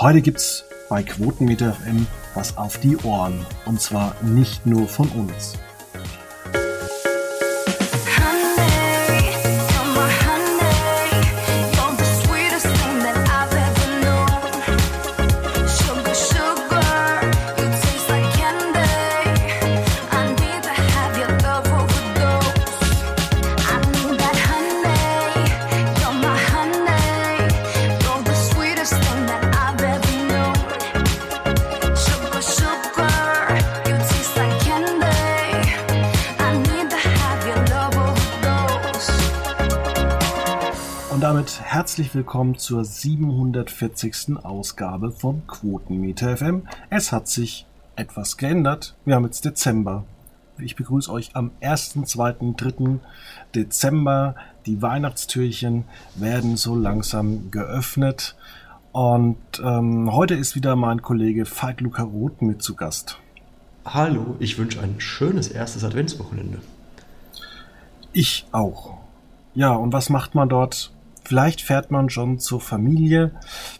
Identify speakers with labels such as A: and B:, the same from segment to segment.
A: Heute gibt's bei Quotenmeter FM was auf die Ohren. Und zwar nicht nur von uns. Herzlich willkommen zur 740. Ausgabe von Quotenmeter FM. Es hat sich etwas geändert. Wir haben jetzt Dezember. Ich begrüße euch am 1., 2., 3. Dezember. Die Weihnachtstürchen werden so langsam geöffnet. Und ähm, heute ist wieder mein Kollege Veit Luca Roth mit zu Gast.
B: Hallo, ich wünsche ein schönes erstes Adventswochenende.
A: Ich auch. Ja, und was macht man dort Vielleicht fährt man schon zur Familie,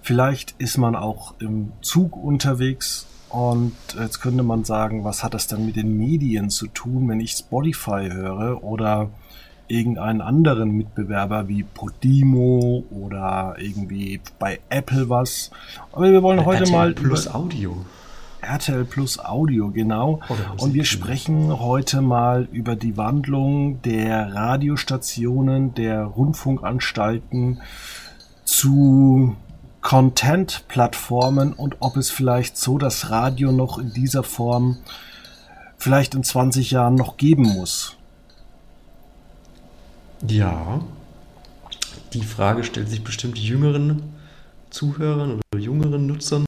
A: vielleicht ist man auch im Zug unterwegs und jetzt könnte man sagen, was hat das denn mit den Medien zu tun, wenn ich Spotify höre oder irgendeinen anderen Mitbewerber wie Podimo oder irgendwie bei Apple was. Aber wir wollen heute
B: RTL
A: mal
B: Plus Audio.
A: RTL Plus Audio, genau. Und wir sprechen heute mal über die Wandlung der Radiostationen, der Rundfunkanstalten zu Content-Plattformen und ob es vielleicht so das Radio noch in dieser Form vielleicht in 20 Jahren noch geben muss.
B: Ja, die Frage stellt sich bestimmt jüngeren Zuhörern oder jüngeren Nutzern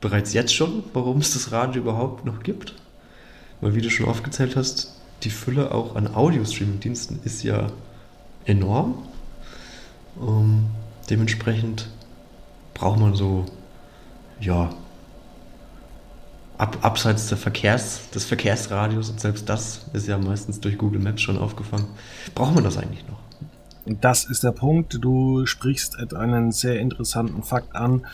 B: bereits jetzt schon, warum es das Radio überhaupt noch gibt. Weil wie du schon aufgezählt hast, die Fülle auch an Audio-Streaming-Diensten ist ja enorm. Um, dementsprechend braucht man so, ja, ab, abseits der Verkehrs, des Verkehrsradios und selbst das ist ja meistens durch Google Maps schon aufgefangen. Braucht man das eigentlich noch?
A: Das ist der Punkt. Du sprichst einen sehr interessanten Fakt an.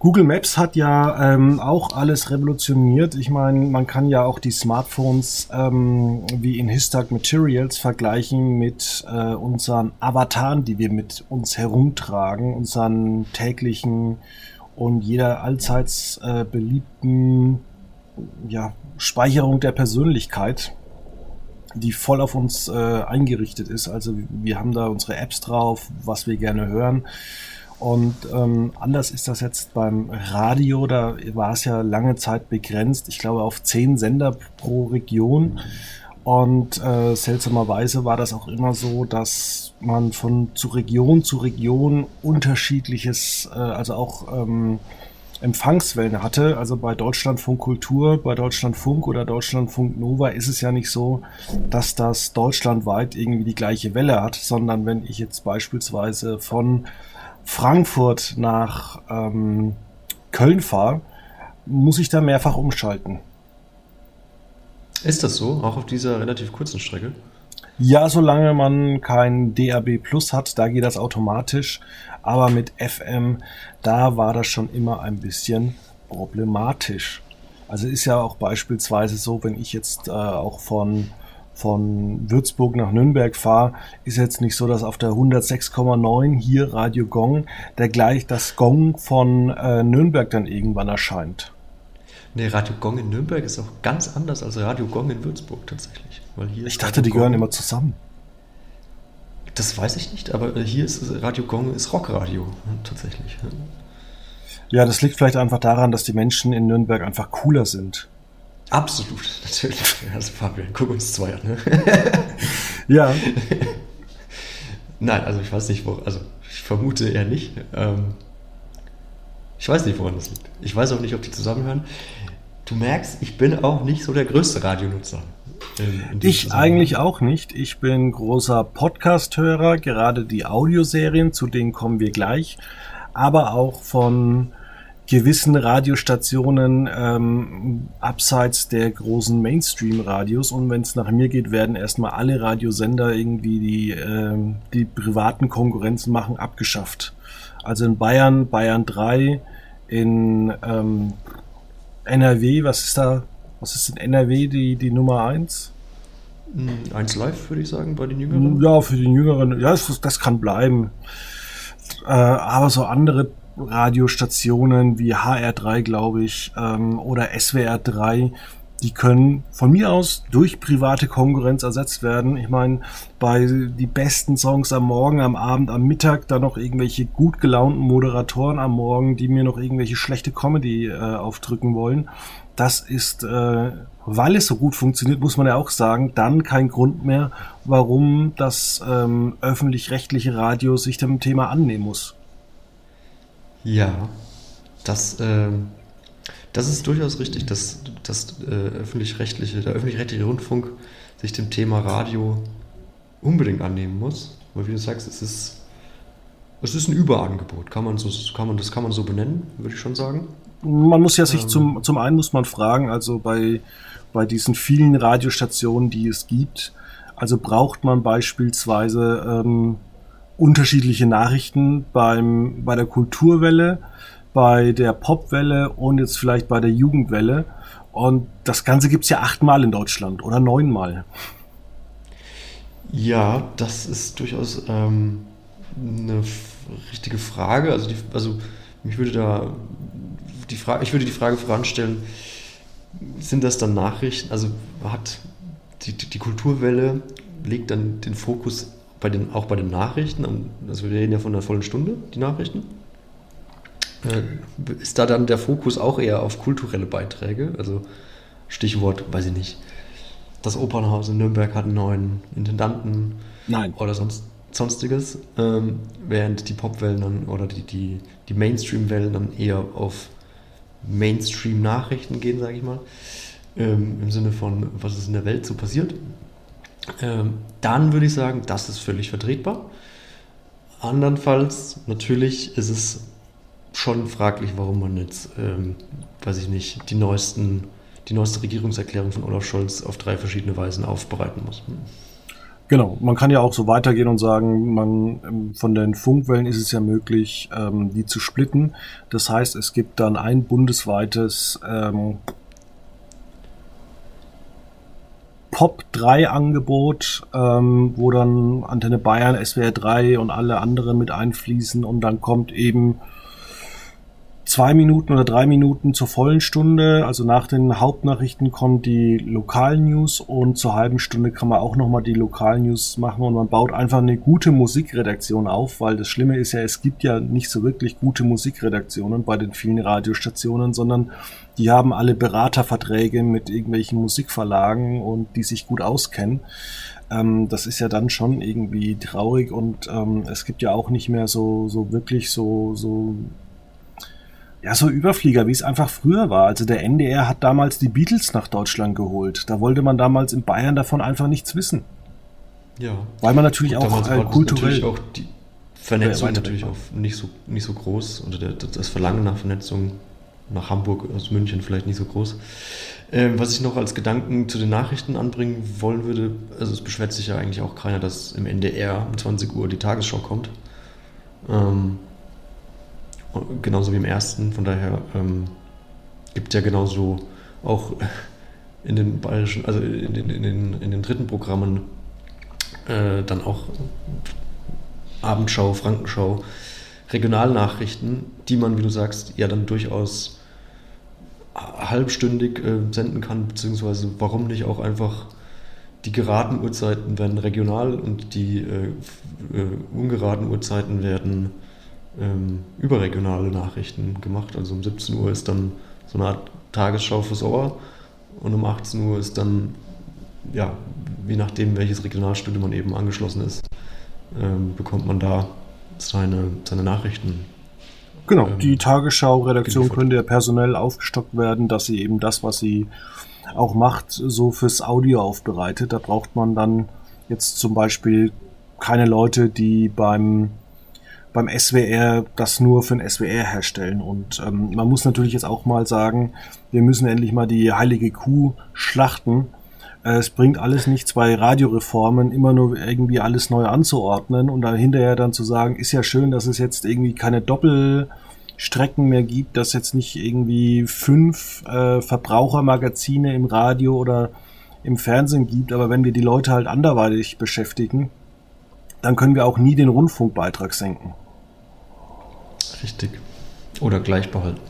A: Google Maps hat ja ähm, auch alles revolutioniert. Ich meine, man kann ja auch die Smartphones ähm, wie in Histag Materials vergleichen mit äh, unseren Avataren, die wir mit uns herumtragen, unseren täglichen und jeder allseits äh, beliebten ja, Speicherung der Persönlichkeit, die voll auf uns äh, eingerichtet ist. Also wir haben da unsere Apps drauf, was wir gerne hören. Und ähm, anders ist das jetzt beim Radio, da war es ja lange Zeit begrenzt, ich glaube auf zehn Sender pro Region. Und äh, seltsamerweise war das auch immer so, dass man von zu Region zu Region unterschiedliches, äh, also auch ähm, Empfangswellen hatte. Also bei Deutschlandfunk Kultur, bei Deutschlandfunk oder Deutschlandfunk Nova ist es ja nicht so, dass das deutschlandweit irgendwie die gleiche Welle hat, sondern wenn ich jetzt beispielsweise von Frankfurt nach ähm, Köln fahre, muss ich da mehrfach umschalten.
B: Ist das so, auch auf dieser relativ kurzen Strecke?
A: Ja, solange man kein DAB Plus hat, da geht das automatisch. Aber mit FM, da war das schon immer ein bisschen problematisch. Also ist ja auch beispielsweise so, wenn ich jetzt äh, auch von von Würzburg nach Nürnberg fahre, ist jetzt nicht so, dass auf der 106,9 hier Radio Gong der gleich das Gong von äh, Nürnberg dann irgendwann erscheint.
B: Nee, Radio Gong in Nürnberg ist auch ganz anders als Radio Gong in Würzburg tatsächlich.
A: Weil hier ich dachte, Radio die Gong, gehören immer zusammen.
B: Das weiß ich nicht, aber hier ist Radio Gong ist Rockradio tatsächlich.
A: Ja, das liegt vielleicht einfach daran, dass die Menschen in Nürnberg einfach cooler sind.
B: Absolut, natürlich. Also Fabian, guck uns zwei an. Ne?
A: ja.
B: Nein, also ich weiß nicht, wo, also ich vermute eher nicht. Ähm, ich weiß nicht, woran das liegt. Ich weiß auch nicht, ob die zusammenhören. Du merkst, ich bin auch nicht so der größte Radionutzer.
A: Ich eigentlich auch nicht. Ich bin großer Podcast-Hörer, gerade die Audioserien, zu denen kommen wir gleich, aber auch von gewissen Radiostationen ähm, abseits der großen Mainstream-Radios. Und wenn es nach mir geht, werden erstmal alle Radiosender irgendwie die, ähm, die privaten Konkurrenzen machen abgeschafft. Also in Bayern, Bayern 3, In ähm, NRW, was ist da, was ist in NRW die, die Nummer 1?
B: 1 hm, Live, würde ich sagen, bei den Jüngeren.
A: Ja, für den Jüngeren, ja, das, das kann bleiben. Äh, aber so andere Radiostationen wie HR3, glaube ich, ähm, oder SWR3, die können von mir aus durch private Konkurrenz ersetzt werden. Ich meine, bei die besten Songs am Morgen, am Abend, am Mittag, dann noch irgendwelche gut gelaunten Moderatoren am Morgen, die mir noch irgendwelche schlechte Comedy äh, aufdrücken wollen. Das ist, äh, weil es so gut funktioniert, muss man ja auch sagen, dann kein Grund mehr, warum das ähm, öffentlich-rechtliche Radio sich dem Thema annehmen muss.
B: Ja, das, äh, das ist durchaus richtig, dass, dass äh, öffentlich-rechtliche, der öffentlich-rechtliche Rundfunk sich dem Thema Radio unbedingt annehmen muss. Weil wie du sagst, es ist, es ist ein Überangebot. Kann man so, kann man, das kann man so benennen, würde ich schon sagen.
A: Man muss ja sich ähm, zum, zum einen muss man fragen, also bei, bei diesen vielen Radiostationen, die es gibt, also braucht man beispielsweise ähm, unterschiedliche Nachrichten beim, bei der Kulturwelle, bei der Popwelle und jetzt vielleicht bei der Jugendwelle. Und das Ganze gibt es ja achtmal in Deutschland oder neunmal.
B: Ja, das ist durchaus ähm, eine richtige Frage. Also, die, also mich würde da die Frage, ich würde die Frage voranstellen, sind das dann Nachrichten? Also hat die, die Kulturwelle legt dann den Fokus bei den, auch bei den Nachrichten, also wir reden ja von einer vollen Stunde, die Nachrichten. Äh, ist da dann der Fokus auch eher auf kulturelle Beiträge? Also Stichwort, weiß ich nicht, das Opernhaus in Nürnberg hat einen neuen Intendanten
A: Nein.
B: oder sonst, sonstiges, ähm, während die Popwellen dann oder die, die, die Mainstream-Wellen dann eher auf Mainstream-Nachrichten gehen, sage ich mal, ähm, im Sinne von, was ist in der Welt so passiert. Ähm, dann würde ich sagen, das ist völlig vertretbar. Andernfalls, natürlich ist es schon fraglich, warum man jetzt, ähm, weiß ich nicht, die neuesten, die neueste Regierungserklärung von Olaf Scholz auf drei verschiedene Weisen aufbereiten muss.
A: Genau, man kann ja auch so weitergehen und sagen, man ähm, von den Funkwellen ist es ja möglich, ähm, die zu splitten. Das heißt, es gibt dann ein bundesweites ähm, Pop 3 Angebot, ähm, wo dann Antenne Bayern, SWR 3 und alle anderen mit einfließen und dann kommt eben zwei Minuten oder drei Minuten zur vollen Stunde. Also nach den Hauptnachrichten kommt die Lokalnews und zur halben Stunde kann man auch nochmal die Lokalnews machen und man baut einfach eine gute Musikredaktion auf, weil das Schlimme ist ja, es gibt ja nicht so wirklich gute Musikredaktionen bei den vielen Radiostationen, sondern die haben alle Beraterverträge mit irgendwelchen Musikverlagen und die sich gut auskennen ähm, das ist ja dann schon irgendwie traurig und ähm, es gibt ja auch nicht mehr so, so wirklich so, so ja, so Überflieger, wie es einfach früher war. Also der NDR hat damals die Beatles nach Deutschland geholt. Da wollte man damals in Bayern davon einfach nichts wissen.
B: Ja.
A: Weil man natürlich auch äh, kulturell. Natürlich
B: auch die Vernetzung natürlich auch nicht so, nicht so groß oder der, das Verlangen nach Vernetzung nach Hamburg aus München vielleicht nicht so groß. Ähm, was ich noch als Gedanken zu den Nachrichten anbringen wollen würde, also es beschwert sich ja eigentlich auch keiner, dass im NDR um 20 Uhr die Tagesschau kommt. Ähm, genauso wie im ersten. Von daher ähm, gibt ja genauso auch in den bayerischen, also in den, in den, in den dritten Programmen äh, dann auch Abendschau, Frankenschau, Regionalnachrichten, die man, wie du sagst, ja dann durchaus halbstündig äh, senden kann, beziehungsweise warum nicht auch einfach die geraden Uhrzeiten werden regional und die äh, äh ungeraden Uhrzeiten werden ähm, überregionale Nachrichten gemacht. Also um 17 Uhr ist dann so eine Art Tagesschau fürs Ohr und um 18 Uhr ist dann, ja, je nachdem, welches Regionalstudio man eben angeschlossen ist, ähm, bekommt man da seine, seine Nachrichten.
A: Genau, ähm, die Tagesschau-Redaktion könnte ja personell aufgestockt werden, dass sie eben das, was sie auch macht, so fürs Audio aufbereitet. Da braucht man dann jetzt zum Beispiel keine Leute, die beim beim SWR das nur für den SWR herstellen. Und ähm, man muss natürlich jetzt auch mal sagen, wir müssen endlich mal die heilige Kuh schlachten. Äh, es bringt alles nichts bei Radioreformen, immer nur irgendwie alles neu anzuordnen und dann hinterher dann zu sagen, ist ja schön, dass es jetzt irgendwie keine Doppel Strecken mehr gibt, dass jetzt nicht irgendwie fünf äh, Verbrauchermagazine im Radio oder im Fernsehen gibt, aber wenn wir die Leute halt anderweitig beschäftigen, dann können wir auch nie den Rundfunkbeitrag senken.
B: Richtig. Oder gleich behalten.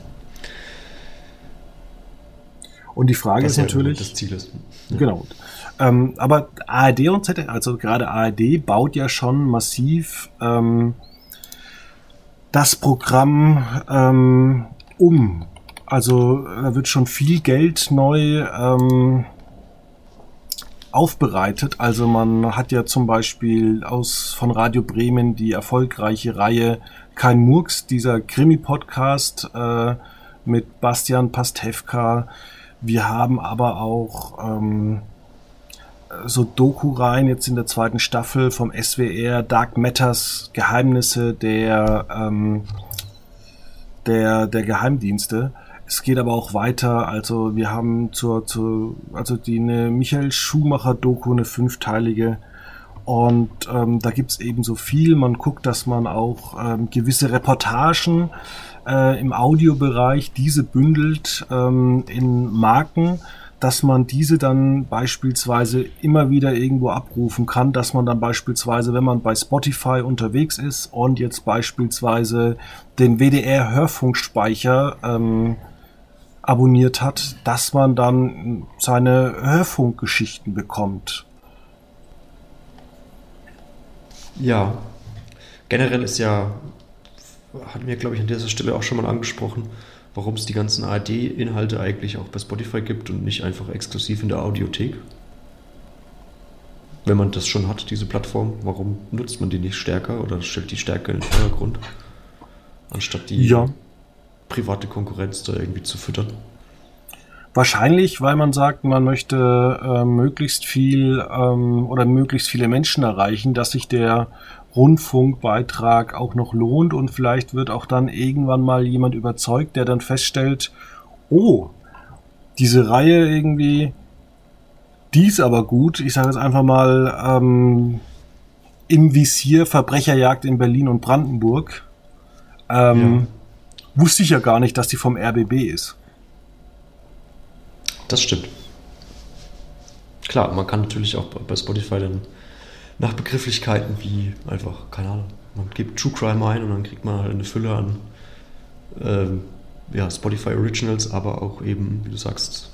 A: Und die Frage Was ist natürlich.
B: Das Ziel ist.
A: Ja. Genau. Ähm, aber ARD und ZDF, also gerade ARD baut ja schon massiv ähm, das Programm ähm, um. Also da wird schon viel Geld neu ähm, aufbereitet. Also man hat ja zum Beispiel aus von Radio Bremen die erfolgreiche Reihe Kein Murks, dieser Krimi-Podcast äh, mit Bastian Pastewka. Wir haben aber auch ähm, so Doku-Reihen jetzt in der zweiten Staffel vom SWR, Dark Matters, Geheimnisse der, ähm, der, der Geheimdienste. Es geht aber auch weiter. Also wir haben zur, zur also die eine Michael Schumacher Doku, eine fünfteilige. Und ähm, da gibt's eben so viel. Man guckt, dass man auch ähm, gewisse Reportagen äh, im Audiobereich diese bündelt ähm, in Marken, dass man diese dann beispielsweise immer wieder irgendwo abrufen kann, dass man dann beispielsweise, wenn man bei Spotify unterwegs ist und jetzt beispielsweise den WDR Hörfunkspeicher ähm, abonniert hat, dass man dann seine Hörfunkgeschichten bekommt.
B: Ja, generell ist ja, hatten wir, glaube ich, an dieser Stelle auch schon mal angesprochen, warum es die ganzen ARD-Inhalte eigentlich auch bei Spotify gibt und nicht einfach exklusiv in der Audiothek. Wenn man das schon hat, diese Plattform, warum nutzt man die nicht stärker oder stellt die stärker in den Vordergrund, anstatt die ja private Konkurrenz da irgendwie zu füttern?
A: Wahrscheinlich, weil man sagt, man möchte äh, möglichst viel ähm, oder möglichst viele Menschen erreichen, dass sich der Rundfunkbeitrag auch noch lohnt und vielleicht wird auch dann irgendwann mal jemand überzeugt, der dann feststellt, oh, diese Reihe irgendwie, die ist aber gut. Ich sage jetzt einfach mal ähm, im Visier Verbrecherjagd in Berlin und Brandenburg. Ähm, ja wusste ich ja gar nicht, dass die vom RBB ist.
B: Das stimmt. Klar, man kann natürlich auch bei Spotify dann nach Begrifflichkeiten wie einfach, keine Ahnung, man gibt True Crime ein und dann kriegt man halt eine Fülle an ähm, ja, Spotify Originals, aber auch eben, wie du sagst,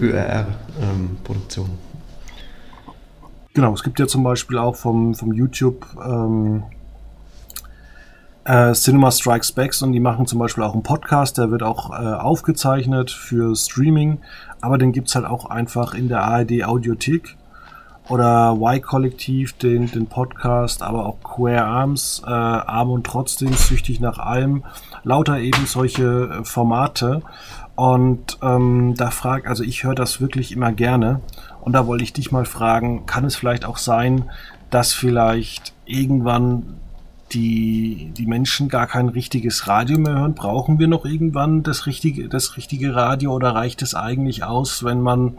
B: ÖRR-Produktionen. Ähm,
A: genau, es gibt ja zum Beispiel auch vom, vom YouTube ähm, äh, Cinema Strikes Back und die machen zum Beispiel auch einen Podcast, der wird auch äh, aufgezeichnet für Streaming, aber den gibt's halt auch einfach in der ARD Audiothek oder Y-Kollektiv, den, den Podcast, aber auch Queer Arms, äh, Arm und trotzdem süchtig nach allem, lauter eben solche äh, Formate. Und ähm, da frag, also ich höre das wirklich immer gerne. Und da wollte ich dich mal fragen, kann es vielleicht auch sein, dass vielleicht irgendwann die, die Menschen gar kein richtiges Radio mehr hören? Brauchen wir noch irgendwann das richtige, das richtige Radio oder reicht es eigentlich aus, wenn man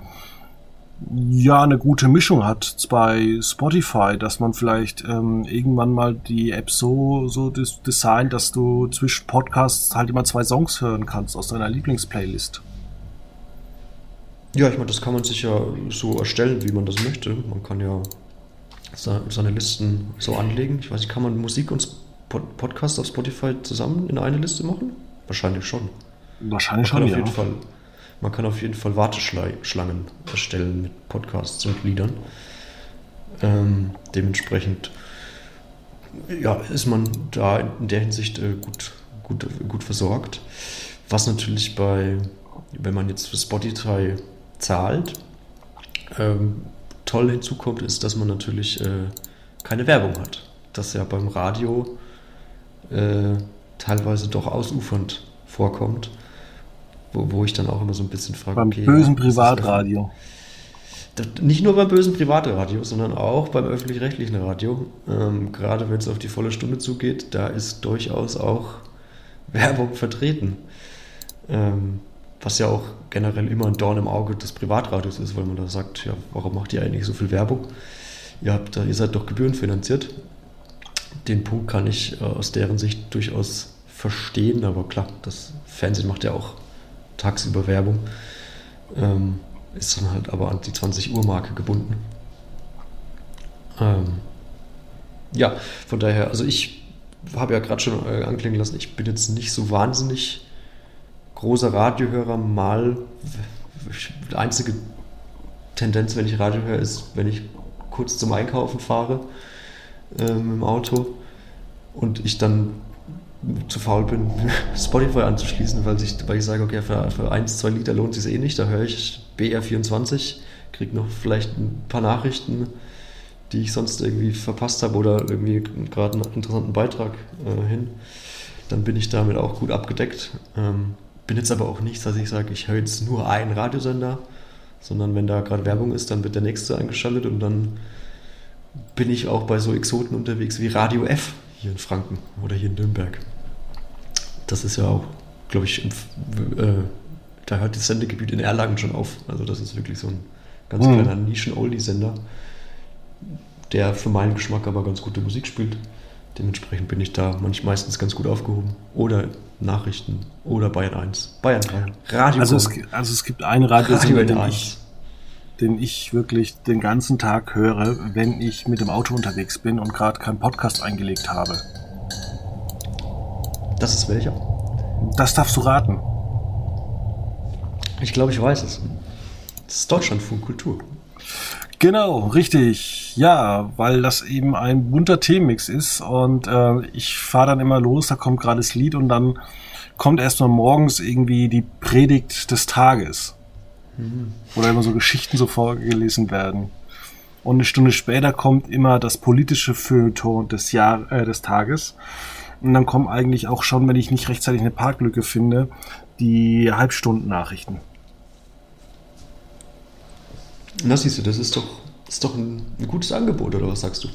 A: ja eine gute Mischung hat bei Spotify, dass man vielleicht ähm, irgendwann mal die App so, so des designt, dass du zwischen Podcasts halt immer zwei Songs hören kannst aus deiner Lieblingsplaylist?
B: Ja, ich meine, das kann man sich ja so erstellen, wie man das möchte. Man kann ja seine Listen so anlegen. Ich weiß nicht, kann man Musik und Podcast auf Spotify zusammen in eine Liste machen? Wahrscheinlich schon.
A: Wahrscheinlich schon,
B: ja. Jeden Fall, man kann auf jeden Fall Warteschlangen erstellen mit Podcasts und Liedern. Ähm, dementsprechend ja, ist man da in der Hinsicht äh, gut, gut, gut versorgt. Was natürlich bei, wenn man jetzt für Spotify zahlt, ähm, toll hinzukommt, ist, dass man natürlich äh, keine Werbung hat. Das ja beim Radio äh, teilweise doch ausufernd vorkommt. Wo, wo ich dann auch immer so ein bisschen frage,
A: beim okay, bösen Privatradio.
B: Nicht nur beim bösen Privatradio, sondern auch beim öffentlich-rechtlichen Radio. Ähm, gerade wenn es auf die volle Stunde zugeht, da ist durchaus auch Werbung vertreten. Ähm, was ja auch generell immer ein Dorn im Auge des Privatradios ist, weil man da sagt, ja, warum macht ihr eigentlich so viel Werbung? Ihr, habt, ihr seid doch gebührenfinanziert. Den Punkt kann ich äh, aus deren Sicht durchaus verstehen, aber klar, das Fernsehen macht ja auch tagsüber Werbung. Ähm, ist dann halt aber an die 20 Uhr Marke gebunden. Ähm, ja, von daher, also ich habe ja gerade schon äh, anklingen lassen, ich bin jetzt nicht so wahnsinnig großer Radiohörer. Mal, die einzige Tendenz, wenn ich Radio höre, ist, wenn ich kurz zum Einkaufen fahre ähm, im Auto und ich dann zu faul bin, Spotify anzuschließen, weil ich, weil ich sage, okay, für, für 1, 2 Liter lohnt es sich eh nicht. Da höre ich BR24, kriege noch vielleicht ein paar Nachrichten, die ich sonst irgendwie verpasst habe oder irgendwie gerade einen interessanten Beitrag äh, hin. Dann bin ich damit auch gut abgedeckt. Ähm, bin jetzt aber auch nicht, dass ich sage, ich höre jetzt nur einen Radiosender, sondern wenn da gerade Werbung ist, dann wird der nächste eingeschaltet und dann bin ich auch bei so Exoten unterwegs wie Radio F hier in Franken oder hier in Nürnberg. Das ist ja auch, glaube ich, im, äh, da hört das Sendegebiet in Erlangen schon auf. Also das ist wirklich so ein ganz mhm. kleiner Nischen-Oldie-Sender, der für meinen Geschmack aber ganz gute Musik spielt. Dementsprechend bin ich da manch, meistens ganz gut aufgehoben. Oder Nachrichten oder Bayern 1. Bayern 3.
A: Radio. Also es, also es gibt einen Radiosender, Radio den, ich, den ich wirklich den ganzen Tag höre, wenn ich mit dem Auto unterwegs bin und gerade keinen Podcast eingelegt habe.
B: Das ist welcher?
A: Das darfst du raten.
B: Ich glaube, ich weiß es. Das ist Deutschlandfunk Kultur.
A: Genau, richtig. Ja, weil das eben ein bunter Themenmix ist und äh, ich fahre dann immer los, da kommt gerade das Lied und dann kommt erstmal morgens irgendwie die Predigt des Tages. Mhm. Oder immer so Geschichten so vorgelesen werden. Und eine Stunde später kommt immer das politische Feuilleton des, Jahr, äh, des Tages. Und dann kommen eigentlich auch schon, wenn ich nicht rechtzeitig eine Parklücke finde, die Halbstundennachrichten.
B: Na siehst du, das ist doch, ist doch ein, ein gutes Angebot, oder was sagst du?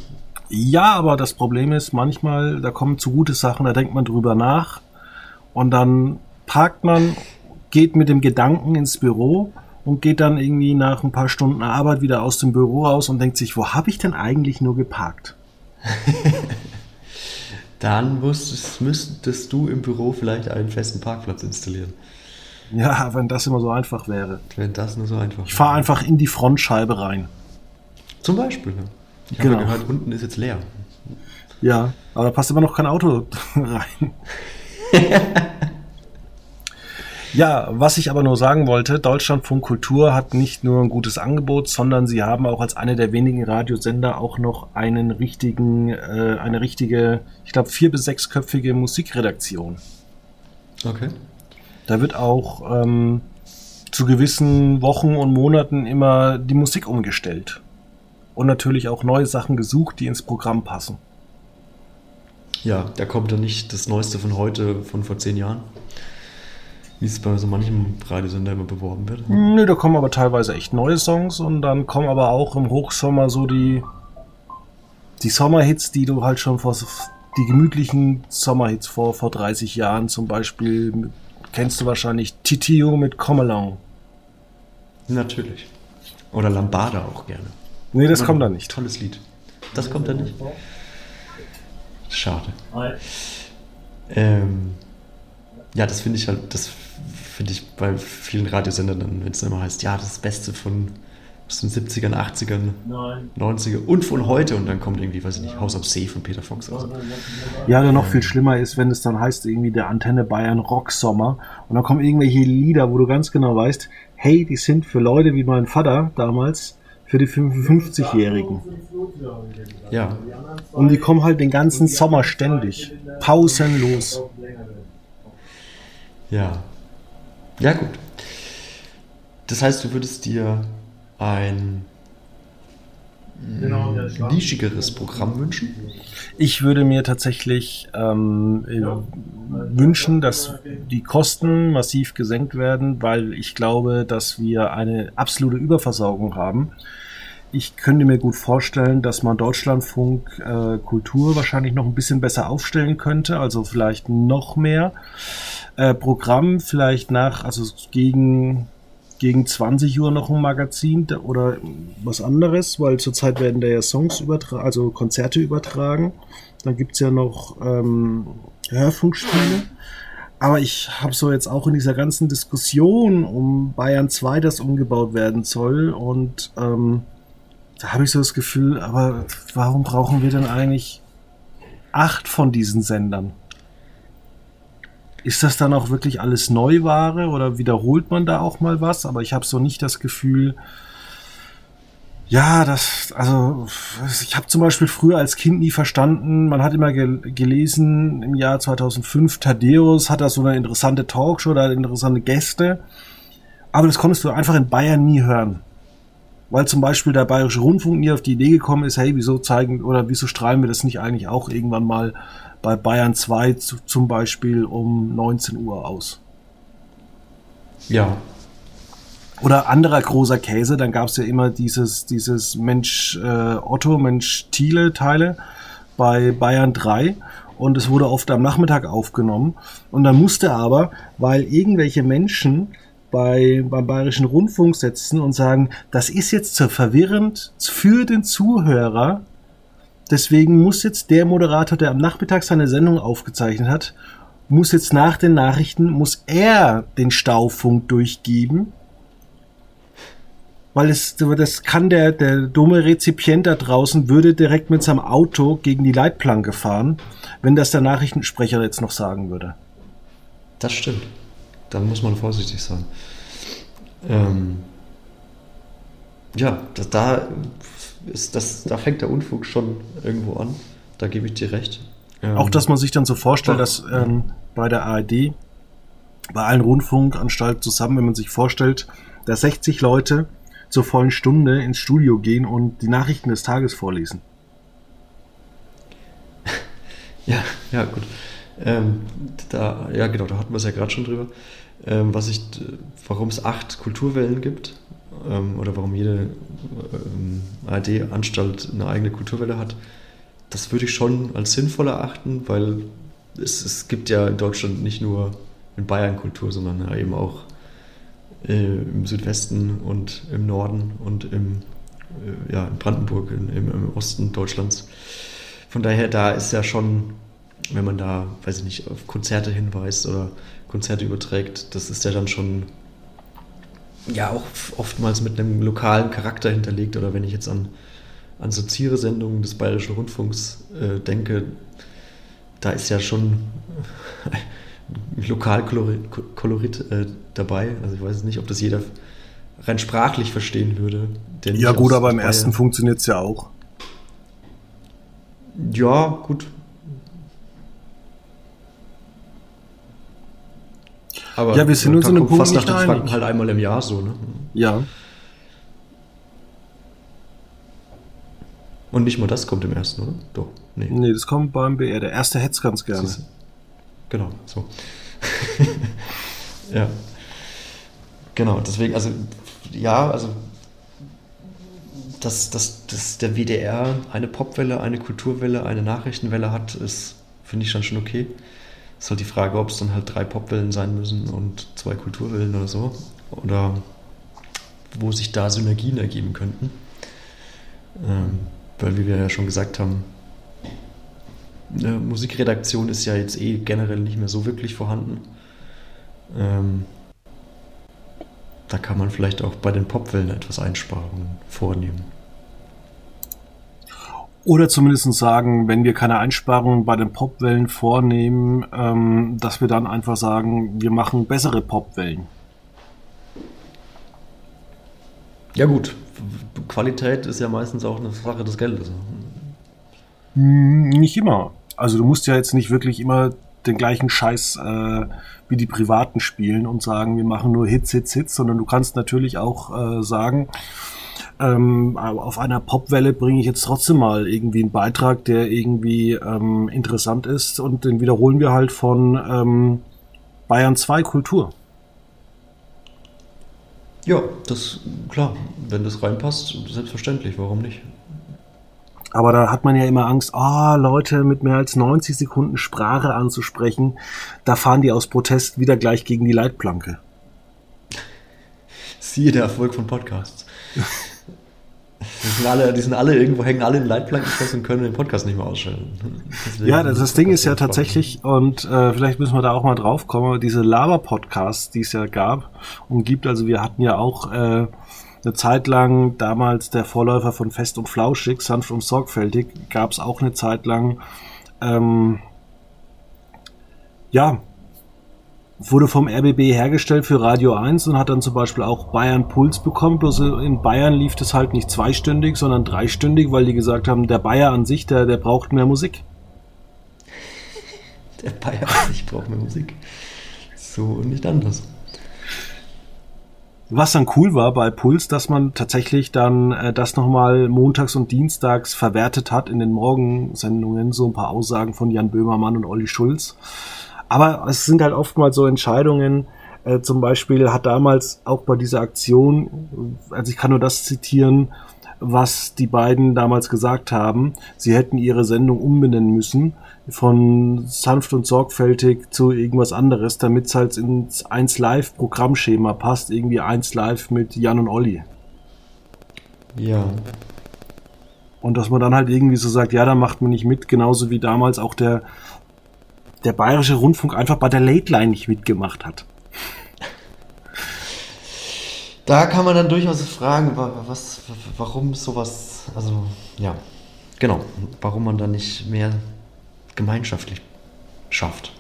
A: Ja, aber das Problem ist, manchmal, da kommen zu gute Sachen, da denkt man drüber nach und dann parkt man, geht mit dem Gedanken ins Büro und geht dann irgendwie nach ein paar Stunden Arbeit wieder aus dem Büro raus und denkt sich, wo habe ich denn eigentlich nur geparkt?
B: dann musstest, müsstest du im Büro vielleicht einen festen Parkplatz installieren.
A: Ja, wenn das immer so einfach wäre.
B: Wenn das nur so einfach
A: Ich fahre einfach in die Frontscheibe rein.
B: Zum Beispiel. Ne? Ich genau. habe gehört, unten ist jetzt leer.
A: Ja, aber da passt immer noch kein Auto rein. ja, was ich aber nur sagen wollte, Deutschlandfunk Kultur hat nicht nur ein gutes Angebot, sondern sie haben auch als eine der wenigen Radiosender auch noch einen richtigen, äh, eine richtige, ich glaube, vier- bis sechsköpfige Musikredaktion.
B: Okay.
A: Da wird auch ähm, zu gewissen Wochen und Monaten immer die Musik umgestellt. Und natürlich auch neue Sachen gesucht, die ins Programm passen.
B: Ja, da kommt dann nicht das Neueste von heute, von vor zehn Jahren. Wie es bei so manchem Radiosender immer beworben wird.
A: Nö, da kommen aber teilweise echt neue Songs und dann kommen aber auch im Hochsommer so die, die Sommerhits, die du halt schon vor, die gemütlichen Sommerhits vor, vor 30 Jahren zum Beispiel kennst du wahrscheinlich Titio mit Come Along.
B: Natürlich. Oder Lambada auch gerne.
A: Nee, das kommt da nicht.
B: Tolles Lied. Das kommt da nicht. Schade. Ähm, ja, das finde ich halt, das finde ich bei vielen Radiosendern, wenn es immer heißt, ja, das Beste von aus den 70ern, 80ern, Nein. 90er und von heute und dann kommt irgendwie, weiß ich nicht, Haus auf See von Peter Fox. Also.
A: Ja, der noch viel schlimmer ist, wenn es dann heißt, irgendwie der Antenne Bayern Rocksommer und dann kommen irgendwelche Lieder, wo du ganz genau weißt, hey, die sind für Leute wie mein Vater damals, für die 55-Jährigen.
B: Ja.
A: Und die kommen halt den ganzen Sommer ständig, pausenlos.
B: Ja. Ja, gut. Das heißt, du würdest dir ein genau, nischigeres Programm wünschen?
A: Ich würde mir tatsächlich ähm, wünschen, dass die Kosten massiv gesenkt werden, weil ich glaube, dass wir eine absolute Überversorgung haben. Ich könnte mir gut vorstellen, dass man Deutschlandfunk äh, Kultur wahrscheinlich noch ein bisschen besser aufstellen könnte, also vielleicht noch mehr äh, Programm, vielleicht nach, also gegen gegen 20 Uhr noch ein Magazin oder was anderes, weil zurzeit werden da ja Songs übertragen, also Konzerte übertragen. Dann gibt es ja noch ähm, Hörfunkspiele. Aber ich habe so jetzt auch in dieser ganzen Diskussion um Bayern 2, das umgebaut werden soll. Und ähm, da habe ich so das Gefühl, aber warum brauchen wir denn eigentlich acht von diesen Sendern? Ist das dann auch wirklich alles Neuware oder wiederholt man da auch mal was? Aber ich habe so nicht das Gefühl, ja, das, also ich habe zum Beispiel früher als Kind nie verstanden, man hat immer gel gelesen im Jahr 2005, Thaddeus hat da so eine interessante Talkshow, da interessante Gäste, aber das konntest du einfach in Bayern nie hören. Weil zum Beispiel der Bayerische Rundfunk nie auf die Idee gekommen ist, hey, wieso zeigen oder wieso strahlen wir das nicht eigentlich auch irgendwann mal bei Bayern 2 zu, zum Beispiel um 19 Uhr aus?
B: Ja,
A: oder anderer großer Käse, dann gab es ja immer dieses, dieses Mensch äh, Otto, Mensch Thiele Teile bei Bayern 3 und es wurde oft am Nachmittag aufgenommen. Und dann musste aber, weil irgendwelche Menschen bei, beim Bayerischen Rundfunk setzen und sagen, das ist jetzt zu verwirrend für den Zuhörer. Deswegen muss jetzt der Moderator, der am Nachmittag seine Sendung aufgezeichnet hat, muss jetzt nach den Nachrichten, muss er den Staufunk durchgeben weil es, das kann der, der dumme Rezipient da draußen würde direkt mit seinem Auto gegen die Leitplanke fahren, wenn das der Nachrichtensprecher jetzt noch sagen würde.
B: Das stimmt. Dann muss man vorsichtig sein. Ähm, ja, das, da, ist das, da fängt der Unfug schon irgendwo an. Da gebe ich dir recht.
A: Ähm, Auch, dass man sich dann so vorstellt, dass ähm, bei der ARD, bei allen Rundfunkanstalten zusammen, wenn man sich vorstellt, dass 60 Leute zur vollen Stunde ins Studio gehen und die Nachrichten des Tages vorlesen.
B: Ja, ja, gut. Ähm, da, ja, genau, da hatten wir es ja gerade schon drüber. Ähm, was ich, warum es acht Kulturwellen gibt ähm, oder warum jede ähm, ARD-Anstalt eine eigene Kulturwelle hat, das würde ich schon als sinnvoll erachten, weil es, es gibt ja in Deutschland nicht nur in Bayern Kultur, sondern eben auch äh, im Südwesten und im Norden und im, äh, ja, in Brandenburg, in, im, im, Osten Deutschlands. Von daher, da ist ja schon, wenn man da, weiß ich nicht, auf Konzerte hinweist oder Konzerte überträgt, das ist ja dann schon ja auch oftmals mit einem lokalen Charakter hinterlegt. Oder wenn ich jetzt an, an Satire-Sendungen des Bayerischen Rundfunks äh, denke, da ist ja schon Lokalkolorit äh, dabei. Also ich weiß nicht, ob das jeder rein sprachlich verstehen würde.
A: ja gut, aber im ersten funktioniert es ja auch.
B: Ja, gut.
A: Aber ja, wir sind uns in einem Punkt fast nach den
B: Franken halt einmal im Jahr so, ne?
A: Ja.
B: Und nicht mal das kommt im ersten, oder?
A: Doch. Nee, nee das kommt beim BR. Der erste hätte es ganz gerne.
B: Genau, so. ja. Genau, deswegen, also, ja, also, dass, dass, dass der WDR eine Popwelle, eine Kulturwelle, eine Nachrichtenwelle hat, ist, finde ich dann schon okay. Es ist halt die Frage, ob es dann halt drei Popwellen sein müssen und zwei Kulturwellen oder so. Oder wo sich da Synergien ergeben könnten. Ähm, weil, wie wir ja schon gesagt haben, eine Musikredaktion ist ja jetzt eh generell nicht mehr so wirklich vorhanden. Ähm, da kann man vielleicht auch bei den Popwellen etwas Einsparungen vornehmen.
A: Oder zumindest sagen, wenn wir keine Einsparungen bei den Popwellen vornehmen, ähm, dass wir dann einfach sagen, wir machen bessere Popwellen.
B: Ja gut, Qualität ist ja meistens auch eine Sache des Geldes.
A: Hm, nicht immer. Also du musst ja jetzt nicht wirklich immer den gleichen Scheiß äh, wie die Privaten spielen und sagen, wir machen nur Hits, Hits, Hits, sondern du kannst natürlich auch äh, sagen, ähm, auf einer Popwelle bringe ich jetzt trotzdem mal irgendwie einen Beitrag, der irgendwie ähm, interessant ist und den wiederholen wir halt von ähm, Bayern 2 Kultur.
B: Ja, das klar, wenn das reinpasst, selbstverständlich, warum nicht?
A: Aber da hat man ja immer Angst, ah, oh, Leute mit mehr als 90 Sekunden Sprache anzusprechen, da fahren die aus Protest wieder gleich gegen die Leitplanke.
B: Siehe der Erfolg von Podcasts. Die sind alle, die sind alle irgendwo, hängen alle in Leitplanken fest und können den Podcast nicht mehr ausschalten.
A: Ja, das, das Ding ist ja tatsächlich, und äh, vielleicht müssen wir da auch mal drauf kommen, diese Lava-Podcasts, die es ja gab und gibt, also wir hatten ja auch äh, eine Zeit lang damals der Vorläufer von Fest und Flauschig, sanft und sorgfältig, gab es auch eine Zeit lang, ähm, ja, wurde vom RBB hergestellt für Radio 1 und hat dann zum Beispiel auch Bayern Puls bekommen. Bloß in Bayern lief das halt nicht zweistündig, sondern dreistündig, weil die gesagt haben, der Bayer an sich, der, der braucht mehr Musik.
B: Der Bayer an sich braucht mehr Musik. So und nicht anders.
A: Was dann cool war bei Puls, dass man tatsächlich dann äh, das nochmal montags und dienstags verwertet hat in den Morgensendungen, so ein paar Aussagen von Jan Böhmermann und Olli Schulz. Aber es sind halt oftmals so Entscheidungen, äh, zum Beispiel hat damals auch bei dieser Aktion, also ich kann nur das zitieren, was die beiden damals gesagt haben. Sie hätten ihre Sendung umbenennen müssen von sanft und sorgfältig zu irgendwas anderes, damit es halt ins 1 Live Programmschema passt, irgendwie 1 Live mit Jan und Olli.
B: Ja.
A: Und dass man dann halt irgendwie so sagt, ja, da macht man nicht mit, genauso wie damals auch der der Bayerische Rundfunk einfach bei der Late Line nicht mitgemacht hat.
B: Da kann man dann durchaus fragen, was, warum sowas, also ja, genau, warum man da nicht mehr gemeinschaftlich schafft.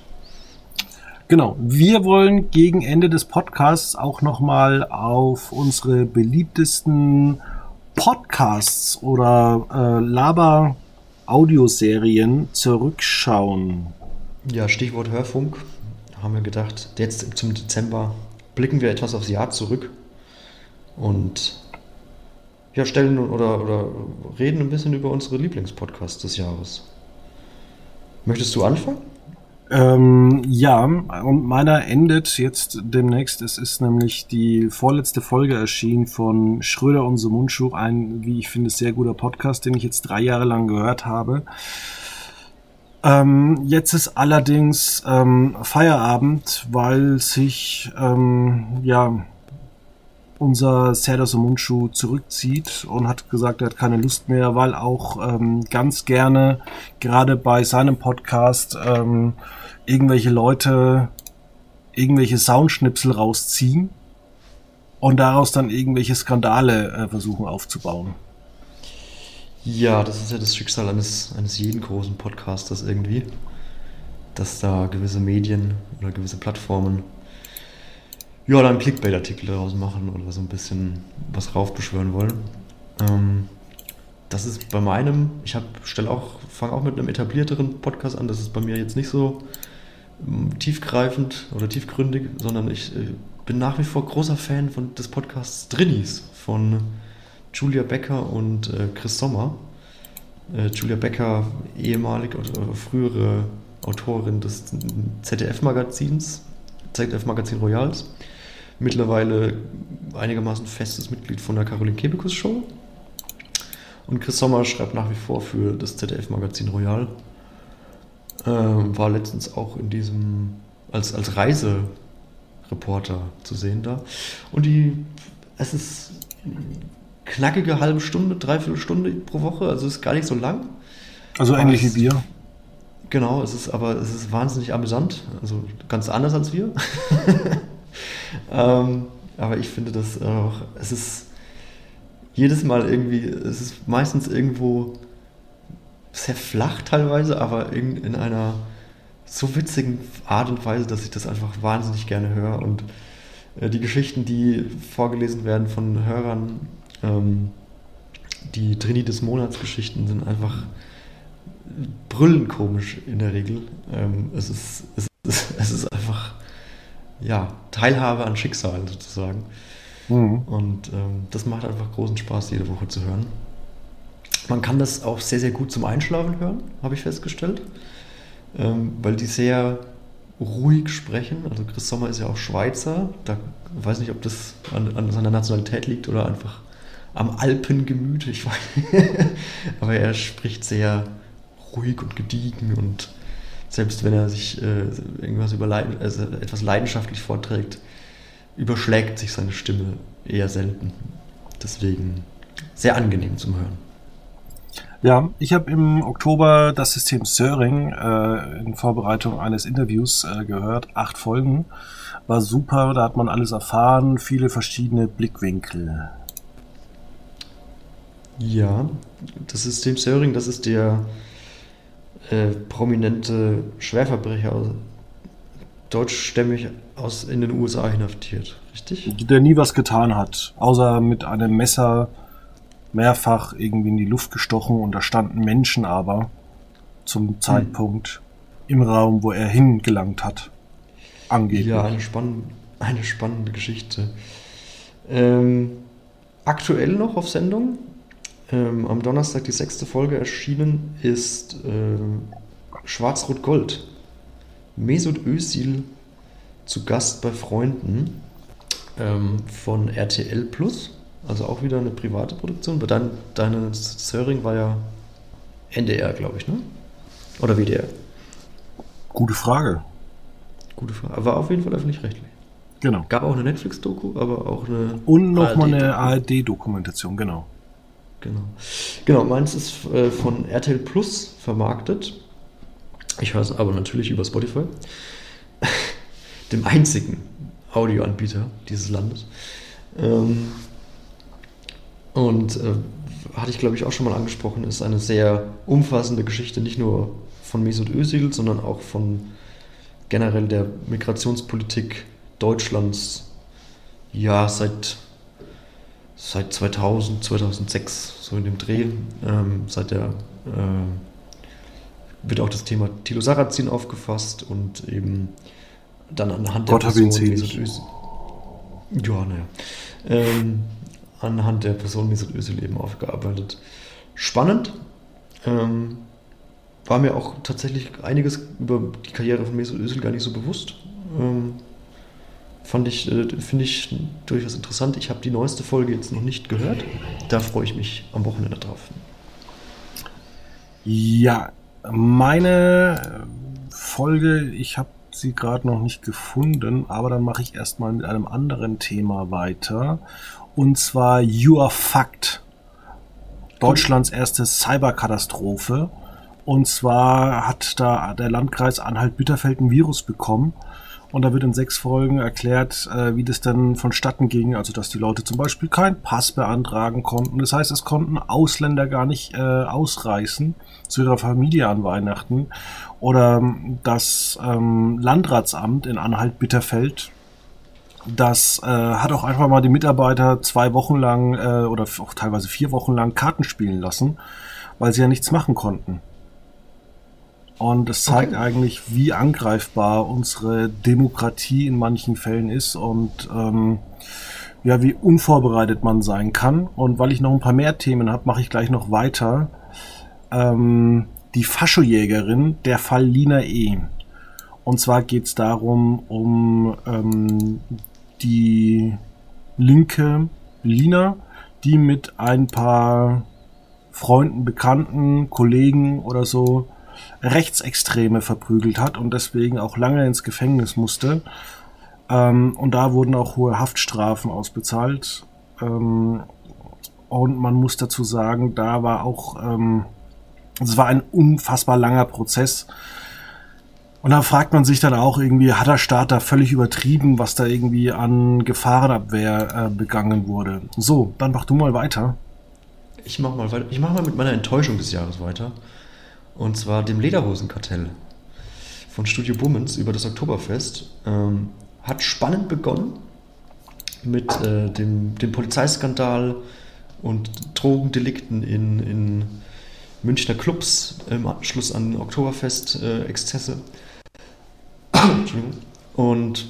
A: Genau, wir wollen gegen Ende des Podcasts auch nochmal auf unsere beliebtesten Podcasts oder äh, Laber-Audioserien zurückschauen.
B: Ja, Stichwort Hörfunk. Haben wir gedacht, jetzt zum Dezember blicken wir etwas aufs Jahr zurück und ja, stellen oder, oder reden ein bisschen über unsere Lieblingspodcasts des Jahres. Möchtest du anfangen?
A: Ähm, ja, und meiner endet jetzt demnächst. Es ist nämlich die vorletzte Folge erschienen von Schröder und Sumunchu, ein, wie ich finde, sehr guter Podcast, den ich jetzt drei Jahre lang gehört habe. Ähm, jetzt ist allerdings ähm, Feierabend, weil sich ähm, ja unser Serdar Somunchu zurückzieht und hat gesagt, er hat keine Lust mehr, weil auch ähm, ganz gerne gerade bei seinem Podcast ähm, irgendwelche Leute irgendwelche Soundschnipsel rausziehen und daraus dann irgendwelche Skandale äh, versuchen aufzubauen.
B: Ja, das ist ja das Schicksal eines, eines jeden großen Podcasters irgendwie, dass da gewisse Medien oder gewisse Plattformen ja dann Clickbait-Artikel daraus machen oder so ein bisschen was raufbeschwören wollen. Ähm, das ist bei meinem, ich stelle auch, fange auch mit einem etablierteren Podcast an, das ist bei mir jetzt nicht so ähm, tiefgreifend oder tiefgründig, sondern ich äh, bin nach wie vor großer Fan von des Podcasts Drinnies von Julia Becker und äh, Chris Sommer. Äh, Julia Becker, ehemalig oder frühere Autorin des ZDF-Magazins, ZDF-Magazin Royals. Mittlerweile einigermaßen festes Mitglied von der Caroline Kebekus Show. Und Chris Sommer schreibt nach wie vor für das ZDF-Magazin Royal. Ähm, war letztens auch in diesem, als, als Reisereporter zu sehen da. Und die, es ist knackige halbe Stunde, dreiviertel Stunde pro Woche, also ist gar nicht so lang.
A: Also ähnlich wie wir.
B: Genau, es ist aber es ist wahnsinnig amüsant, also ganz anders als wir. ähm, aber ich finde das auch, es ist jedes Mal irgendwie, es ist meistens irgendwo sehr flach teilweise, aber in, in einer so witzigen Art und Weise, dass ich das einfach wahnsinnig gerne höre und äh, die Geschichten, die vorgelesen werden von Hörern, ähm, die Trini des Monats Geschichten sind einfach brüllend komisch in der Regel. Ähm, es, ist, es, ist, es ist einfach ja, Teilhabe an Schicksal sozusagen. Mhm. Und ähm, das macht einfach großen Spaß, jede Woche zu hören. Man kann das auch sehr, sehr gut zum Einschlafen hören, habe ich festgestellt. Ähm, weil die sehr ruhig sprechen. Also Chris Sommer ist ja auch Schweizer. Da weiß nicht, ob das an, an seiner Nationalität liegt oder einfach am Alpengemüt. Ich weiß. Aber er spricht sehr ruhig und gediegen und selbst wenn er sich äh, irgendwas über Leid also etwas leidenschaftlich vorträgt, überschlägt sich seine Stimme eher selten. Deswegen sehr angenehm zum Hören.
A: Ja, ich habe im Oktober das System Söring äh, in Vorbereitung eines Interviews äh, gehört. Acht Folgen. War super, da hat man alles erfahren, viele verschiedene Blickwinkel.
B: Ja, das System Söring, das ist der äh, prominente Schwerverbrecher, aus, deutschstämmig aus in den USA inhaftiert, richtig?
A: Der nie was getan hat, außer mit einem Messer mehrfach irgendwie in die Luft gestochen und da standen Menschen aber zum hm. Zeitpunkt hm. im Raum, wo er hingelangt hat.
B: Angeblich. Ja, eine, spann eine spannende Geschichte. Ähm, aktuell noch auf Sendung. Ähm, am Donnerstag die sechste Folge erschienen ist ähm, Schwarz-Rot-Gold. Mesut Özil zu Gast bei Freunden ähm, von RTL Plus. Also auch wieder eine private Produktion. Dein, deine Söring war ja NDR, glaube ich, ne? Oder WDR?
A: Gute Frage.
B: Gute Frage. Aber war auf jeden Fall öffentlich-rechtlich.
A: Genau.
B: Gab auch eine Netflix-Doku, aber auch eine.
A: Und nochmal eine ARD-Dokumentation, genau.
B: Genau. Genau, meins ist äh, von RTL Plus vermarktet. Ich höre es aber natürlich über Spotify. Dem einzigen Audioanbieter dieses Landes. Ähm, und äh, hatte ich, glaube ich, auch schon mal angesprochen, ist eine sehr umfassende Geschichte, nicht nur von Mesut Özil, sondern auch von generell der Migrationspolitik Deutschlands, ja, seit, seit 2000, 2006, so in dem Dreh, ähm, seit der, äh, wird auch das Thema Tilo Sarrazin aufgefasst und eben dann anhand
A: Gott der Person Mesut Özil.
B: Ja, naja. Ähm, anhand der Person Mesut Özil eben aufgearbeitet. Spannend. Ähm, war mir auch tatsächlich einiges über die Karriere von Mesut Özil gar nicht so bewusst. Ähm, fand ich, äh, finde ich durchaus interessant. Ich habe die neueste Folge jetzt noch nicht gehört. Da freue ich mich am Wochenende drauf.
A: Ja, meine Folge, ich habe sie gerade noch nicht gefunden, aber dann mache ich erstmal mit einem anderen Thema weiter und zwar You Are Fucked. Deutschlands erste Cyberkatastrophe. Und zwar hat da der Landkreis Anhalt-Bitterfeld ein Virus bekommen. Und da wird in sechs Folgen erklärt, äh, wie das dann vonstatten ging. Also, dass die Leute zum Beispiel keinen Pass beantragen konnten. Das heißt, es konnten Ausländer gar nicht äh, ausreisen zu ihrer Familie an Weihnachten. Oder das ähm, Landratsamt in Anhalt-Bitterfeld das äh, hat auch einfach mal die Mitarbeiter zwei Wochen lang äh, oder auch teilweise vier Wochen lang Karten spielen lassen, weil sie ja nichts machen konnten. Und es zeigt okay. eigentlich, wie angreifbar unsere Demokratie in manchen Fällen ist und ähm, ja, wie unvorbereitet man sein kann. Und weil ich noch ein paar mehr Themen habe, mache ich gleich noch weiter. Ähm, die Faschojägerin, der Fall Lina E. Und zwar geht es darum, um ähm, die linke Lina, die mit ein paar Freunden, Bekannten, Kollegen oder so Rechtsextreme verprügelt hat und deswegen auch lange ins Gefängnis musste. Ähm, und da wurden auch hohe Haftstrafen ausbezahlt. Ähm, und man muss dazu sagen, da war auch, ähm, es war ein unfassbar langer Prozess. Und da fragt man sich dann auch irgendwie, hat der Staat da völlig übertrieben, was da irgendwie an Gefahrenabwehr äh, begangen wurde? So, dann mach du mal weiter.
B: Ich mach mal weiter. Ich mach mal mit meiner Enttäuschung des Jahres weiter. Und zwar dem Lederhosenkartell von Studio Bummens über das Oktoberfest. Ähm, hat spannend begonnen mit äh, dem, dem Polizeiskandal und Drogendelikten in, in Münchner Clubs im Anschluss an Oktoberfest-Exzesse. Äh, und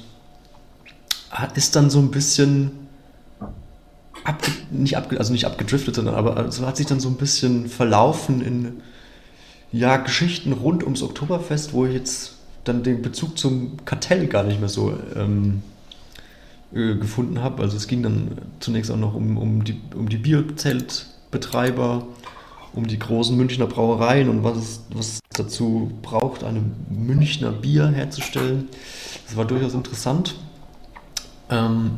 B: ist dann so ein bisschen abge, nicht abge, also nicht abgedriftet, sondern aber also hat sich dann so ein bisschen verlaufen in ja, Geschichten rund ums Oktoberfest, wo ich jetzt dann den Bezug zum Kartell gar nicht mehr so ähm, äh, gefunden habe. Also es ging dann zunächst auch noch um, um die, um die Bierzeltbetreiber, um die großen Münchner Brauereien und was es, was es dazu braucht, eine Münchner Bier herzustellen. Das war durchaus interessant. Ähm,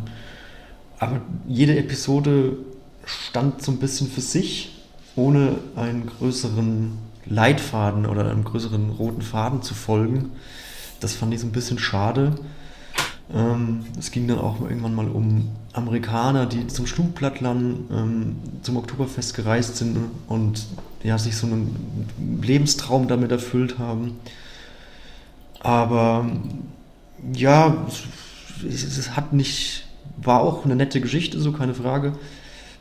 B: aber jede Episode stand so ein bisschen für sich, ohne einen größeren Leitfaden oder einem größeren roten Faden zu folgen. Das fand ich so ein bisschen schade. Ähm, es ging dann auch irgendwann mal um Amerikaner, die zum Schlumplattlern ähm, zum Oktoberfest gereist sind und ja, sich so einen Lebenstraum damit erfüllt haben. Aber ja, es, es hat nicht, war auch eine nette Geschichte, so keine Frage.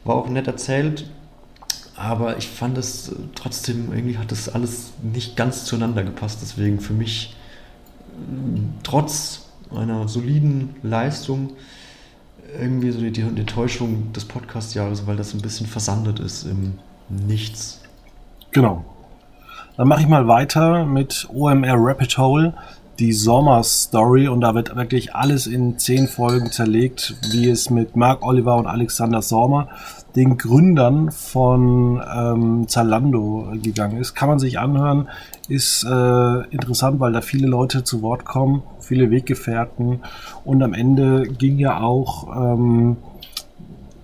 B: War auch nett erzählt. Aber ich fand es trotzdem, irgendwie hat das alles nicht ganz zueinander gepasst. Deswegen für mich, trotz einer soliden Leistung irgendwie so die, die Enttäuschung des Podcast-Jahres, weil das ein bisschen versandet ist im Nichts.
A: Genau. Dann mache ich mal weiter mit OMR Rapid Hole, die Sommer-Story. Und da wird wirklich alles in zehn Folgen zerlegt, wie es mit Mark Oliver und Alexander Sommer, den Gründern von ähm, Zalando, gegangen ist. Kann man sich anhören, ist äh, interessant, weil da viele Leute zu Wort kommen viele Weggefährten und am Ende ging ja auch ähm,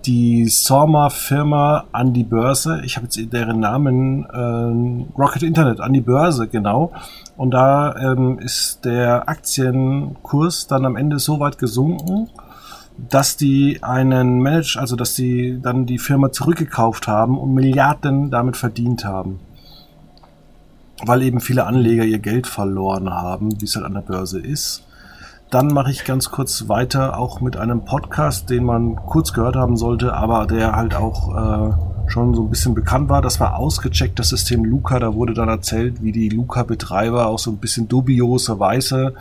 A: die Sorma-Firma an die Börse. Ich habe jetzt deren Namen äh, Rocket Internet an die Börse, genau. Und da ähm, ist der Aktienkurs dann am Ende so weit gesunken, dass die einen Manage, also dass die dann die Firma zurückgekauft haben und Milliarden damit verdient haben weil eben viele Anleger ihr Geld verloren haben, wie es halt an der Börse ist. Dann mache ich ganz kurz weiter, auch mit einem Podcast, den man kurz gehört haben sollte, aber der halt auch äh, schon so ein bisschen bekannt war. Das war ausgecheckt, das System Luca. Da wurde dann erzählt, wie die Luca-Betreiber auch so ein bisschen dubiose Weise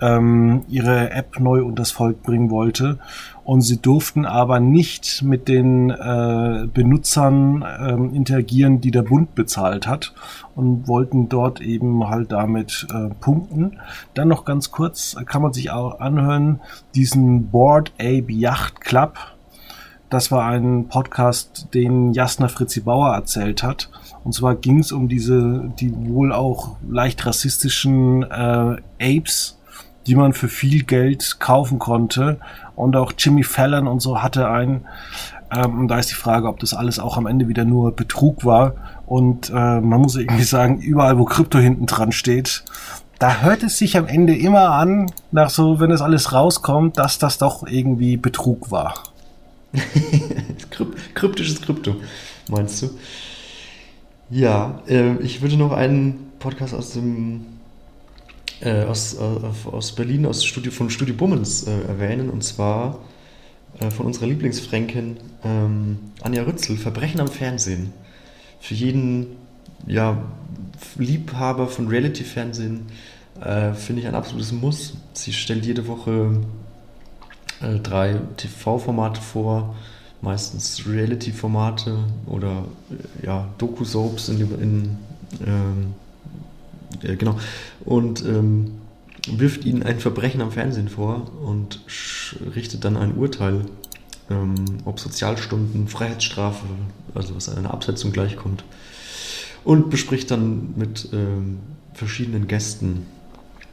A: ähm, ihre App neu unters Volk bringen wollte. Und sie durften aber nicht mit den äh, Benutzern ähm, interagieren, die der Bund bezahlt hat und wollten dort eben halt damit äh, punkten. Dann noch ganz kurz kann man sich auch anhören, diesen Board Ape Yacht Club. Das war ein Podcast, den Jasna Fritzi Bauer erzählt hat. Und zwar ging es um diese, die wohl auch leicht rassistischen äh, Apes, die man für viel Geld kaufen konnte. Und auch Jimmy Fallon und so hatte einen. Ähm, da ist die Frage, ob das alles auch am Ende wieder nur Betrug war. Und äh, man muss irgendwie sagen, überall, wo Krypto hinten dran steht, da hört es sich am Ende immer an, nach so, wenn es alles rauskommt, dass das doch irgendwie Betrug war.
B: Kryptisches Krypto, meinst du? Ja, äh, ich würde noch einen Podcast aus dem äh, aus, äh, aus Berlin, aus Studio, von Studio Bummens äh, erwähnen, und zwar äh, von unserer Lieblingsfränkin ähm, Anja Rützel, Verbrechen am Fernsehen. Für jeden ja, Liebhaber von Reality-Fernsehen äh, finde ich ein absolutes Muss. Sie stellt jede Woche äh, drei TV-Formate vor, meistens Reality-Formate oder ja, Doku-Soaps in, in ähm, äh, genau. Und ähm, wirft ihnen ein Verbrechen am Fernsehen vor und richtet dann ein Urteil, ähm, ob Sozialstunden, Freiheitsstrafe, also was einer Absetzung gleichkommt. Und bespricht dann mit ähm, verschiedenen Gästen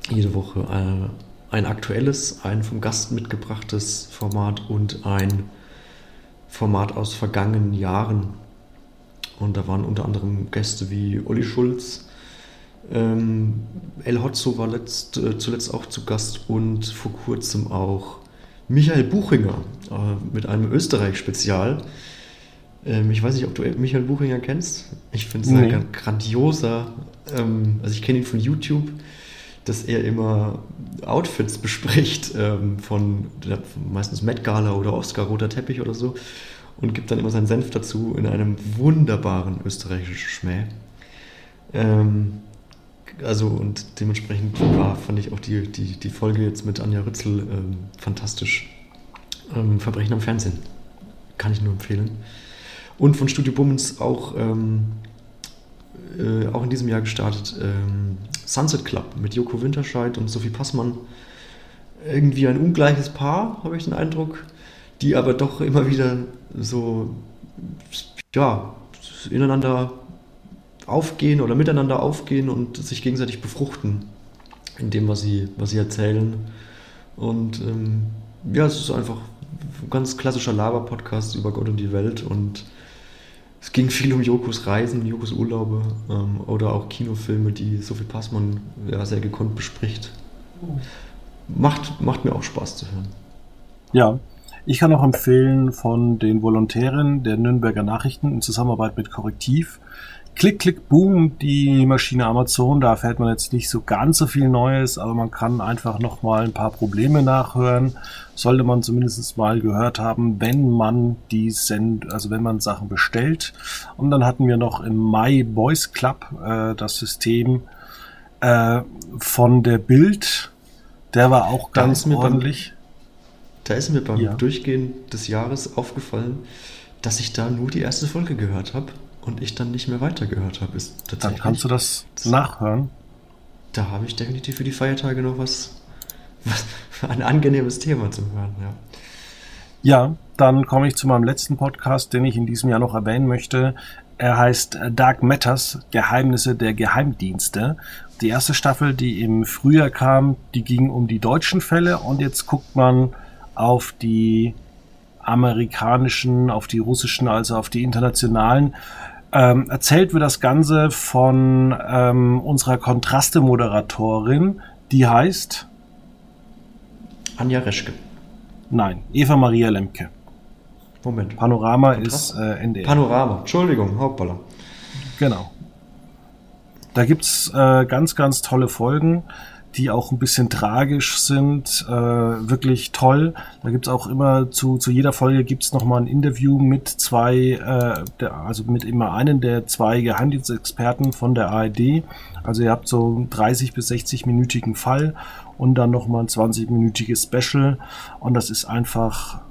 B: jede Woche äh, ein aktuelles, ein vom Gast mitgebrachtes Format und ein Format aus vergangenen Jahren. Und da waren unter anderem Gäste wie Olli Schulz, ähm, El Hotzo war letzt, äh, zuletzt auch zu Gast und vor kurzem auch Michael Buchinger äh, mit einem Österreich-Spezial. Ähm, ich weiß nicht, ob du Michael Buchinger kennst. Ich finde es nee. ein grandioser, ähm, also ich kenne ihn von YouTube, dass er immer Outfits bespricht ähm, von der, meistens Met Gala oder Oscar Roter Teppich oder so und gibt dann immer seinen Senf dazu in einem wunderbaren österreichischen Schmäh. Ähm, also und dementsprechend war, fand ich auch die, die, die Folge jetzt mit Anja Rützel ähm, fantastisch. Ähm, Verbrechen am Fernsehen. Kann ich nur empfehlen. Und von Studio Bummens auch, ähm, äh, auch in diesem Jahr gestartet ähm, Sunset Club mit Joko Winterscheid und Sophie Passmann. Irgendwie ein ungleiches Paar, habe ich den Eindruck, die aber doch immer wieder so, ja, ineinander aufgehen oder miteinander aufgehen und sich gegenseitig befruchten in dem, was sie, was sie erzählen. Und ähm, ja, es ist einfach ganz klassischer Laber-Podcast über Gott und die Welt und es ging viel um Jokos Reisen, Jokos Urlaube ähm, oder auch Kinofilme, die Sophie Passmann ja, sehr gekonnt bespricht. Macht, macht mir auch Spaß zu hören.
A: Ja, ich kann auch empfehlen von den Volontären der Nürnberger Nachrichten in Zusammenarbeit mit Korrektiv. Klick, klick, boom, die Maschine Amazon. Da erfährt man jetzt nicht so ganz so viel Neues, aber man kann einfach noch mal ein paar Probleme nachhören. Sollte man zumindest mal gehört haben, wenn man die Send, also wenn man Sachen bestellt. Und dann hatten wir noch im Mai Boys Club äh, das System äh, von der Bild. Der war auch ganz ordentlich.
B: Da ist mir beim ja. Durchgehen des Jahres aufgefallen, dass ich da nur die erste Folge gehört habe und ich dann nicht mehr weitergehört habe. Ist
A: tatsächlich, dann kannst du das, nachhören.
B: Da habe ich definitiv für die Feiertage noch was, was ein angenehmes Thema zu hören, ja.
A: Ja, dann komme ich zu meinem letzten Podcast, den ich in diesem Jahr noch erwähnen möchte. Er heißt Dark Matters, Geheimnisse der Geheimdienste. Die erste Staffel, die im Frühjahr kam, die ging um die deutschen Fälle und jetzt guckt man auf die amerikanischen, auf die russischen, also auf die internationalen. Ähm, erzählt wird das Ganze von ähm, unserer Kontraste-Moderatorin, die heißt
B: Anja Reschke.
A: Nein, Eva Maria Lemke.
B: Moment.
A: Panorama Kontrast? ist äh,
B: NDR. Panorama, Entschuldigung, Hauptballer.
A: Genau. Da gibt's äh, ganz, ganz tolle Folgen die auch ein bisschen tragisch sind, äh, wirklich toll. Da gibt's auch immer zu, zu jeder Folge gibt's noch mal ein Interview mit zwei, äh, der, also mit immer einen der zwei Geheimdienstexperten von der ARD. Also ihr habt so einen 30 bis 60 minütigen Fall und dann noch mal ein 20 minütiges Special und das ist einfach,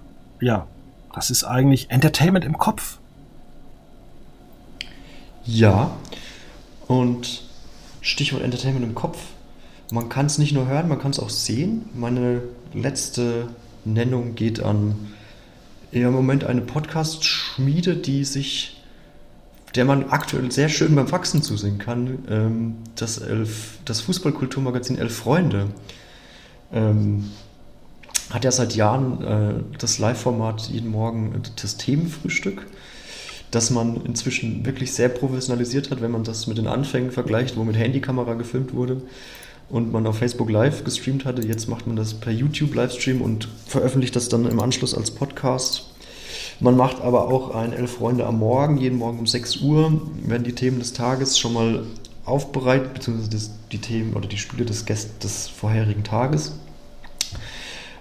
A: ja, das ist eigentlich Entertainment im Kopf.
B: Ja, und Stichwort Entertainment im Kopf man kann es nicht nur hören, man kann es auch sehen. Meine letzte Nennung geht an im Moment eine Podcast-Schmiede, die sich, der man aktuell sehr schön beim Wachsen zusehen kann. Ähm, das, Elf, das Fußballkulturmagazin Elf Freunde ähm, hat ja seit Jahren äh, das Live-Format jeden Morgen das Themenfrühstück das man inzwischen wirklich sehr professionalisiert hat, wenn man das mit den Anfängen vergleicht, wo mit Handykamera gefilmt wurde und man auf Facebook Live gestreamt hatte. Jetzt macht man das per YouTube Livestream und veröffentlicht das dann im Anschluss als Podcast. Man macht aber auch ein Elf Freunde am Morgen, jeden Morgen um 6 Uhr werden die Themen des Tages schon mal aufbereitet, beziehungsweise das, die Themen oder die Spiele des, Gäst des vorherigen Tages.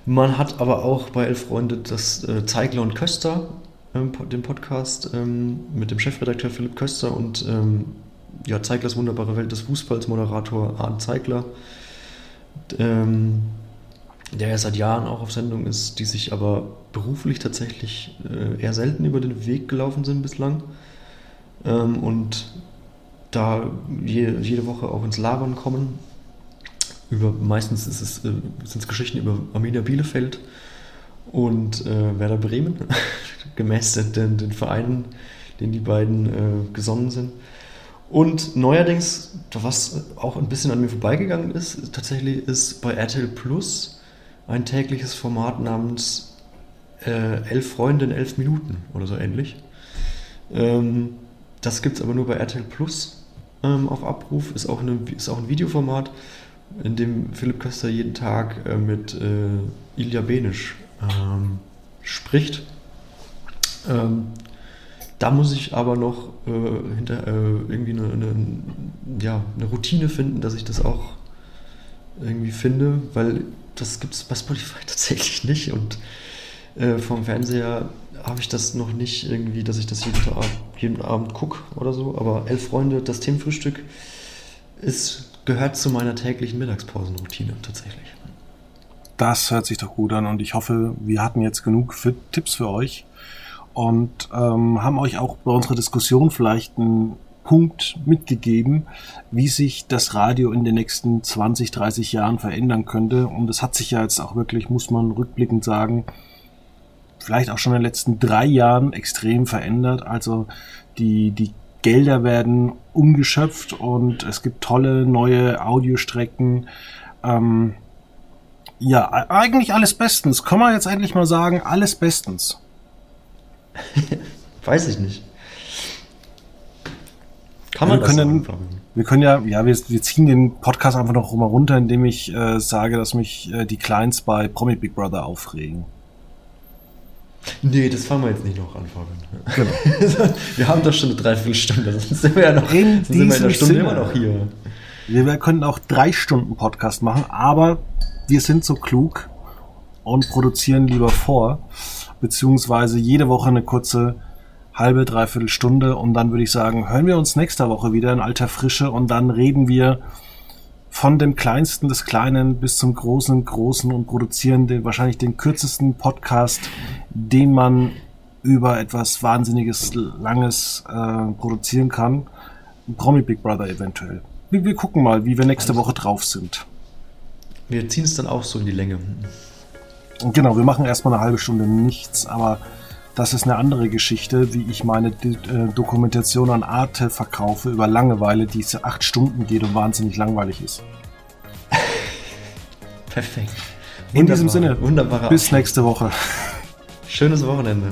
B: Man hat aber auch bei Elf Freunde das äh, Zeigler und Köster, ähm, den Podcast ähm, mit dem Chefredakteur Philipp Köster und ähm, ja, Zeiglers wunderbare Welt des Fußballs, Moderator Arndt Zeigler, ähm, der ja seit Jahren auch auf Sendung ist, die sich aber beruflich tatsächlich äh, eher selten über den Weg gelaufen sind bislang. Ähm, und da je, jede Woche auch ins Labern kommen. Über, meistens ist es, äh, sind es Geschichten über Arminia Bielefeld und äh, Werder Bremen, gemäß den, den Vereinen, denen die beiden äh, gesonnen sind. Und neuerdings, was auch ein bisschen an mir vorbeigegangen ist, tatsächlich ist bei RTL Plus ein tägliches Format namens äh, Elf Freunde in elf Minuten oder so ähnlich. Ähm, das gibt es aber nur bei RTL Plus ähm, auf Abruf. Ist auch, eine, ist auch ein Videoformat, in dem Philipp Köster jeden Tag äh, mit äh, Ilja Benisch ähm, spricht. Da muss ich aber noch äh, hinter, äh, irgendwie eine, eine, ja, eine Routine finden, dass ich das auch irgendwie finde, weil das gibt es bei Spotify tatsächlich nicht. Und äh, vom Fernseher habe ich das noch nicht irgendwie, dass ich das jeden, Tag, jeden Abend gucke oder so, aber Elf Freunde, das Themenfrühstück ist, gehört zu meiner täglichen Mittagspausenroutine tatsächlich.
A: Das hört sich doch gut an. Und ich hoffe, wir hatten jetzt genug für Tipps für euch und ähm, haben euch auch bei unserer Diskussion vielleicht einen Punkt mitgegeben, wie sich das Radio in den nächsten 20, 30 Jahren verändern könnte. Und es hat sich ja jetzt auch wirklich, muss man rückblickend sagen, vielleicht auch schon in den letzten drei Jahren extrem verändert. Also die, die Gelder werden umgeschöpft und es gibt tolle neue Audiostrecken. Ähm, Ja, eigentlich alles bestens. Kann man jetzt endlich mal sagen, alles bestens.
B: Weiß ich nicht. Kann man
A: wir
B: das
A: können,
B: sagen?
A: Wir können ja, ja, wir, wir ziehen den Podcast einfach noch mal runter, indem ich äh, sage, dass mich äh, die Clients bei Promi Big Brother aufregen.
B: Nee, das fangen wir jetzt nicht noch an, Fabian.
A: Genau.
B: wir haben doch schon eine Dreiviertelstunde, sonst sind wir ja noch
A: In
B: sind wir in
A: diesem
B: Stunde
A: Sinne.
B: immer noch hier.
A: Wir, wir können auch drei Stunden Podcast machen, aber wir sind so klug und produzieren lieber vor, beziehungsweise jede Woche eine kurze halbe, dreiviertel Stunde und dann würde ich sagen, hören wir uns nächste Woche wieder in alter Frische und dann reden wir von dem kleinsten des Kleinen bis zum großen Großen und produzieren den, wahrscheinlich den kürzesten Podcast, den man über etwas Wahnsinniges, Langes äh, produzieren kann. Promi Big Brother eventuell. Wir, wir gucken mal, wie wir nächste Woche drauf sind.
B: Wir ziehen es dann auch so in die Länge.
A: Genau, wir machen erstmal eine halbe Stunde nichts, aber das ist eine andere Geschichte, wie ich meine D äh, Dokumentation an Arte verkaufe über Langeweile, die es acht Stunden geht und wahnsinnig langweilig ist.
B: Perfekt.
A: In diesem
B: Wunderbar.
A: Sinne,
B: Wunderbarer
A: bis nächste Woche.
B: Schönes Wochenende.